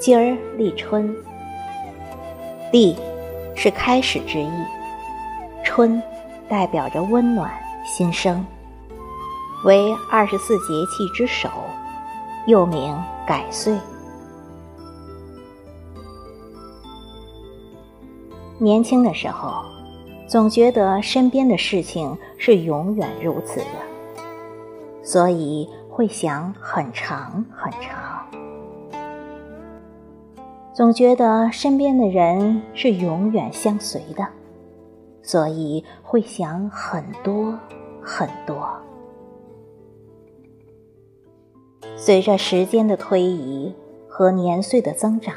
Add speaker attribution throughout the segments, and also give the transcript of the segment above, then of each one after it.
Speaker 1: 今儿立春，立是开始之意，春代表着温暖新生，为二十四节气之首，又名改岁。年轻的时候，总觉得身边的事情是永远如此的，所以会想很长很长；总觉得身边的人是永远相随的，所以会想很多很多。随着时间的推移和年岁的增长，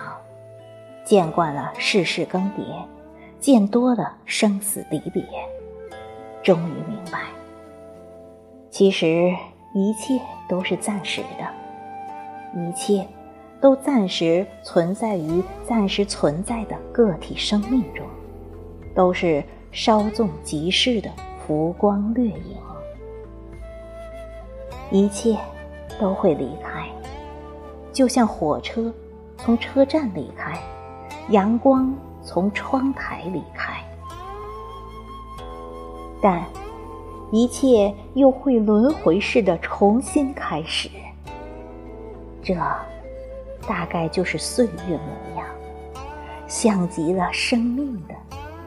Speaker 1: 见惯了世事更迭。见多了生死离别，终于明白，其实一切都是暂时的，一切都暂时存在于暂时存在的个体生命中，都是稍纵即逝的浮光掠影，一切都会离开，就像火车从车站离开，阳光。从窗台离开，但一切又会轮回似的重新开始。这大概就是岁月模样，像极了生命的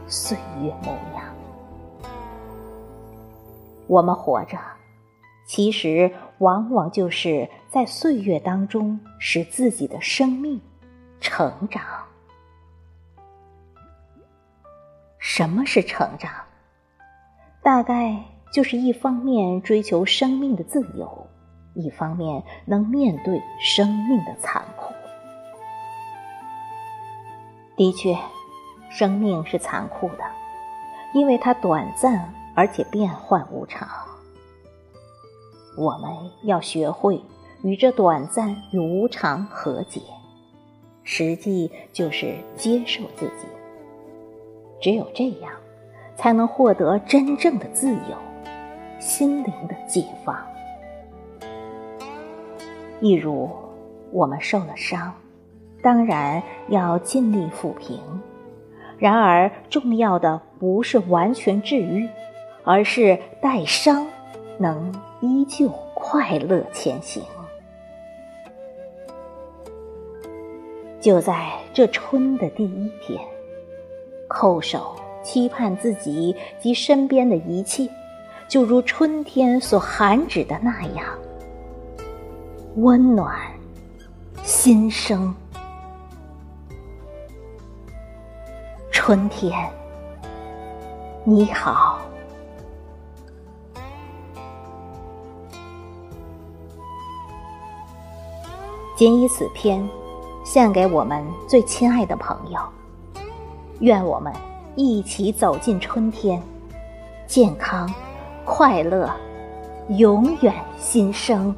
Speaker 1: 岁月模样。我们活着，其实往往就是在岁月当中，使自己的生命成长。什么是成长？大概就是一方面追求生命的自由，一方面能面对生命的残酷。的确，生命是残酷的，因为它短暂而且变幻无常。我们要学会与这短暂与无常和解，实际就是接受自己。只有这样，才能获得真正的自由，心灵的解放。一如我们受了伤，当然要尽力抚平；然而重要的不是完全治愈，而是带伤能依旧快乐前行。就在这春的第一天。叩首，期盼自己及身边的一切，就如春天所含指的那样，温暖心生。春天，你好。仅以此篇，献给我们最亲爱的朋友。愿我们一起走进春天，健康、快乐，永远新生。